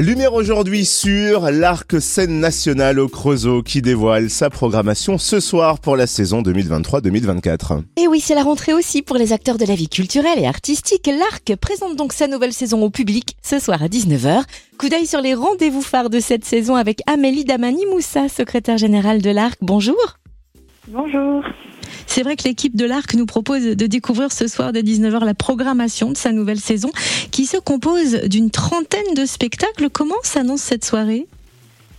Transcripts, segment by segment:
Lumière aujourd'hui sur l'Arc Scène Nationale au Creusot qui dévoile sa programmation ce soir pour la saison 2023-2024. Et oui, c'est la rentrée aussi pour les acteurs de la vie culturelle et artistique. L'Arc présente donc sa nouvelle saison au public ce soir à 19h. Coup d'œil sur les rendez-vous phares de cette saison avec Amélie Damani-Moussa, secrétaire générale de l'Arc. Bonjour. Bonjour. C'est vrai que l'équipe de l'Arc nous propose de découvrir ce soir dès 19h la programmation de sa nouvelle saison qui se compose d'une trentaine de spectacles. Comment s'annonce cette soirée?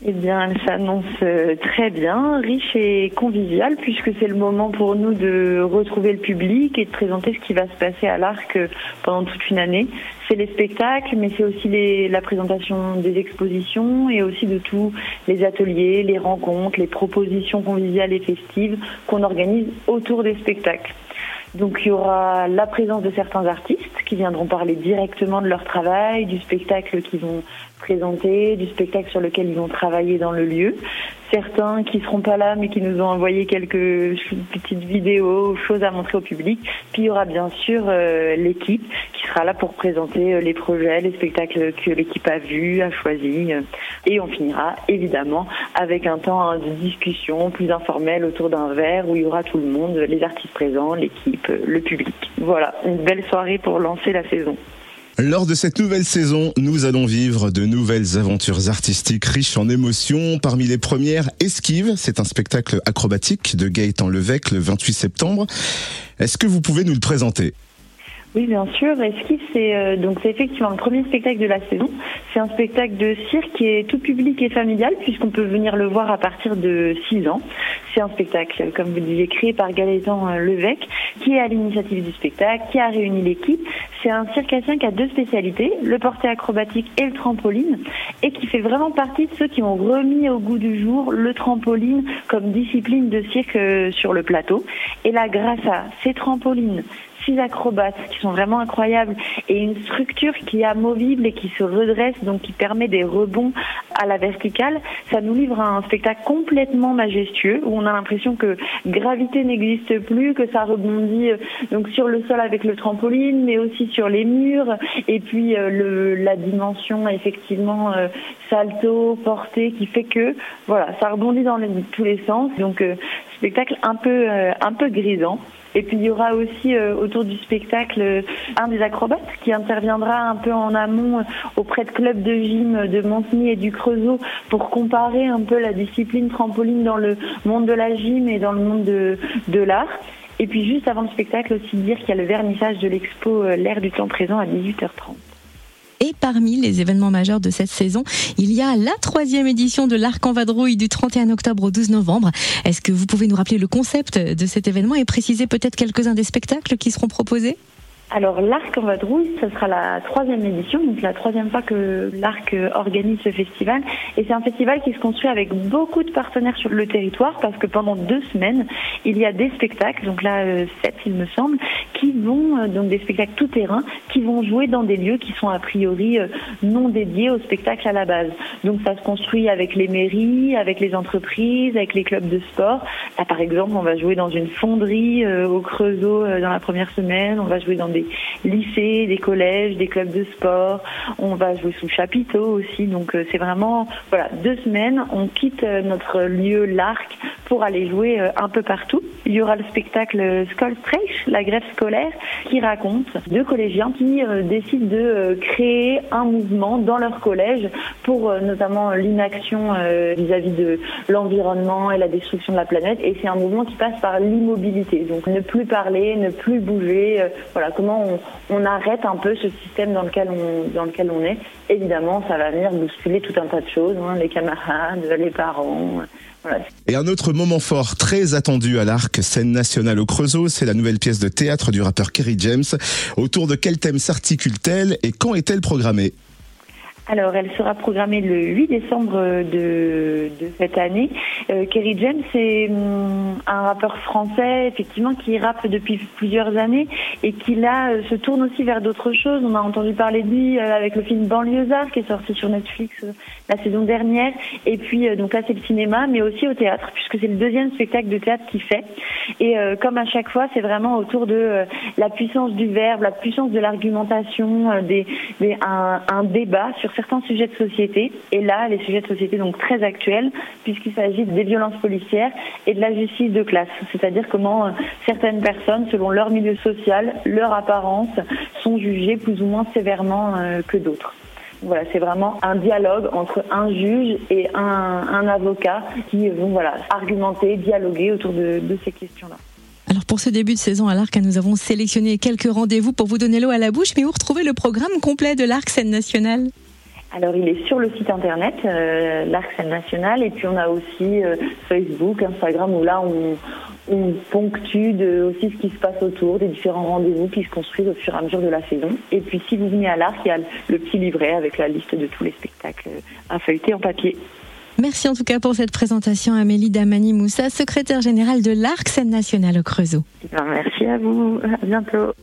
Eh bien, elle s'annonce euh, très bien, riche et conviviale, puisque c'est le moment pour nous de retrouver le public et de présenter ce qui va se passer à l'Arc euh, pendant toute une année. C'est les spectacles, mais c'est aussi la présentation des expositions et aussi de tous les ateliers, les rencontres, les propositions conviviales et festives qu'on organise autour des spectacles. Donc il y aura la présence de certains artistes qui viendront parler directement de leur travail, du spectacle qu'ils vont présenter, du spectacle sur lequel ils vont travailler dans le lieu. Certains qui seront pas là mais qui nous ont envoyé quelques petites vidéos, choses à montrer au public. Puis il y aura bien sûr euh, l'équipe qui sera là pour présenter euh, les projets, les spectacles que l'équipe a vus, a choisis. Et on finira évidemment avec un temps hein, de discussion plus informel autour d'un verre où il y aura tout le monde, les artistes présents, l'équipe, le public. Voilà, une belle soirée pour lancer la saison. Lors de cette nouvelle saison, nous allons vivre de nouvelles aventures artistiques riches en émotions. Parmi les premières, Esquive, c'est un spectacle acrobatique de Gaëtan Levesque le 28 septembre. Est-ce que vous pouvez nous le présenter? Oui, bien sûr. Esquive, c'est euh, donc c'est effectivement le premier spectacle de la saison. C'est un spectacle de cirque qui est tout public et familial puisqu'on peut venir le voir à partir de 6 ans. C'est un spectacle, comme vous disiez, créé par Gaëtan euh, Levesque, qui est à l'initiative du spectacle, qui a réuni l'équipe. C'est un circassien qui a deux spécialités, le porté acrobatique et le trampoline, et qui fait vraiment partie de ceux qui ont remis au goût du jour le trampoline comme discipline de cirque euh, sur le plateau. Et là, grâce à ces trampolines, acrobates qui sont vraiment incroyables et une structure qui est amovible et qui se redresse, donc qui permet des rebonds à la verticale. Ça nous livre un spectacle complètement majestueux où on a l'impression que gravité n'existe plus, que ça rebondit euh, donc sur le sol avec le trampoline, mais aussi sur les murs et puis euh, le, la dimension effectivement euh, salto, portée qui fait que voilà, ça rebondit dans tous les sens. Donc spectacle un peu un peu grisant. Et puis il y aura aussi euh, autour du spectacle euh, un des acrobates qui interviendra un peu en amont euh, auprès de clubs de gym de Montigny et du Creusot pour comparer un peu la discipline trampoline dans le monde de la gym et dans le monde de, de l'art. Et puis juste avant le spectacle aussi dire qu'il y a le vernissage de l'expo L'air du temps présent à 18h30. Et parmi les événements majeurs de cette saison, il y a la troisième édition de l'Arc en vadrouille du 31 octobre au 12 novembre. Est-ce que vous pouvez nous rappeler le concept de cet événement et préciser peut-être quelques-uns des spectacles qui seront proposés? Alors l'Arc en vadrouille, ce sera la troisième édition, donc la troisième fois que l'Arc organise ce festival. Et c'est un festival qui se construit avec beaucoup de partenaires sur le territoire parce que pendant deux semaines, il y a des spectacles, donc là euh, sept il me semble, qui vont, euh, donc des spectacles tout terrain, qui vont jouer dans des lieux qui sont a priori euh, non dédiés au spectacle à la base. Donc ça se construit avec les mairies, avec les entreprises, avec les clubs de sport. Là par exemple, on va jouer dans une fonderie au Creusot dans la première semaine, on va jouer dans des lycées, des collèges, des clubs de sport. On va jouer sous chapiteau aussi. Donc euh, c'est vraiment voilà deux semaines. On quitte euh, notre lieu l'Arc pour aller jouer euh, un peu partout. Il y aura le spectacle Skolstreich, la grève scolaire, qui raconte deux collégiens qui décident de créer un mouvement dans leur collège pour notamment l'inaction vis-à-vis de l'environnement et la destruction de la planète. Et c'est un mouvement qui passe par l'immobilité. Donc ne plus parler, ne plus bouger. Voilà comment on, arrête un peu ce système dans lequel on, dans lequel on est. Évidemment, ça va venir bousculer tout un tas de choses, hein, les camarades, les parents. Et un autre moment fort très attendu à l'Arc, scène nationale au Creusot, c'est la nouvelle pièce de théâtre du rappeur Kerry James. Autour de quel thème s'articule-t-elle et quand est-elle programmée? Alors, elle sera programmée le 8 décembre de, cette année. Euh, Kerry James, c'est hum, un rappeur français, effectivement, qui rappe depuis plusieurs années et qui là euh, se tourne aussi vers d'autres choses. On a entendu parler de lui euh, avec le film Banlieusard qui est sorti sur Netflix la saison dernière. Et puis, donc là, c'est le cinéma, mais aussi au théâtre, puisque c'est le deuxième spectacle de théâtre qu'il fait. Et comme à chaque fois, c'est vraiment autour de la puissance du verbe, la puissance de l'argumentation, des, un, débat sur sujets de société. Et là, les sujets de société donc très actuels, puisqu'il s'agit des violences policières et de la justice de classe. C'est-à-dire comment euh, certaines personnes, selon leur milieu social, leur apparence, sont jugées plus ou moins sévèrement euh, que d'autres. Voilà, c'est vraiment un dialogue entre un juge et un, avocat qui vont voilà, argumenter, dialoguer autour de, de ces questions-là. Alors pour ce début de saison à l'Arc, nous avons sélectionné quelques rendez-vous pour vous donner l'eau à la bouche, mais où retrouver le programme complet de l'Arc Scène Nationale? Alors il est sur le site internet, euh, l'Arc Scène Nationale, et puis on a aussi euh, Facebook, Instagram, où là on, on ponctue de, aussi ce qui se passe autour, des différents rendez-vous qui se construisent au fur et à mesure de la saison. Et puis si vous venez à l'Arc, il y a le petit livret avec la liste de tous les spectacles à feuilleter en papier. Merci en tout cas pour cette présentation, Amélie Damani Moussa, secrétaire générale de l'Arc Scène Nationale au Creusot. Ben, merci à vous, à bientôt.